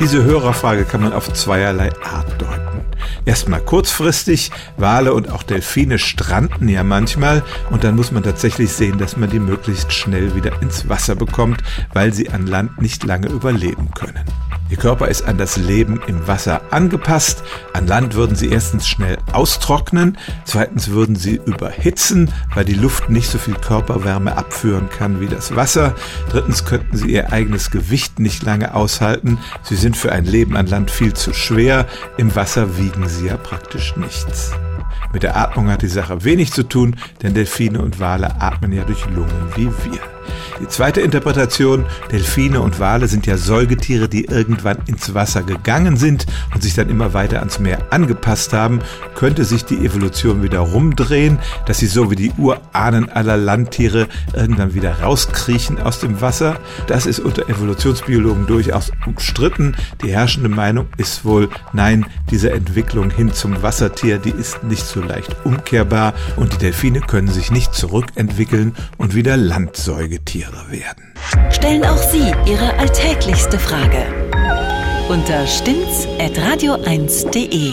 Diese Hörerfrage kann man auf zweierlei Art deuten. Erstmal kurzfristig, Wale und auch Delfine stranden ja manchmal und dann muss man tatsächlich sehen, dass man die möglichst schnell wieder ins Wasser bekommt, weil sie an Land nicht lange überleben können. Ihr Körper ist an das Leben im Wasser angepasst. An Land würden sie erstens schnell austrocknen, zweitens würden sie überhitzen, weil die Luft nicht so viel Körperwärme abführen kann wie das Wasser. Drittens könnten sie ihr eigenes Gewicht nicht lange aushalten. Sie sind für ein Leben an Land viel zu schwer. Im Wasser wiegen sie ja praktisch nichts. Mit der Atmung hat die Sache wenig zu tun, denn Delfine und Wale atmen ja durch Lungen wie wir. Die zweite Interpretation, Delfine und Wale sind ja Säugetiere, die irgendwann ins Wasser gegangen sind und sich dann immer weiter ans Meer angepasst haben, könnte sich die Evolution wieder rumdrehen, dass sie so wie die Urahnen aller Landtiere irgendwann wieder rauskriechen aus dem Wasser. Das ist unter Evolutionsbiologen durchaus umstritten. Die herrschende Meinung ist wohl, nein, diese Entwicklung hin zum Wassertier, die ist nicht so leicht umkehrbar und die Delfine können sich nicht zurückentwickeln und wieder Landsäugetiere Tiere werden. Stellen auch Sie Ihre alltäglichste Frage unter stimmtz.radio1.de.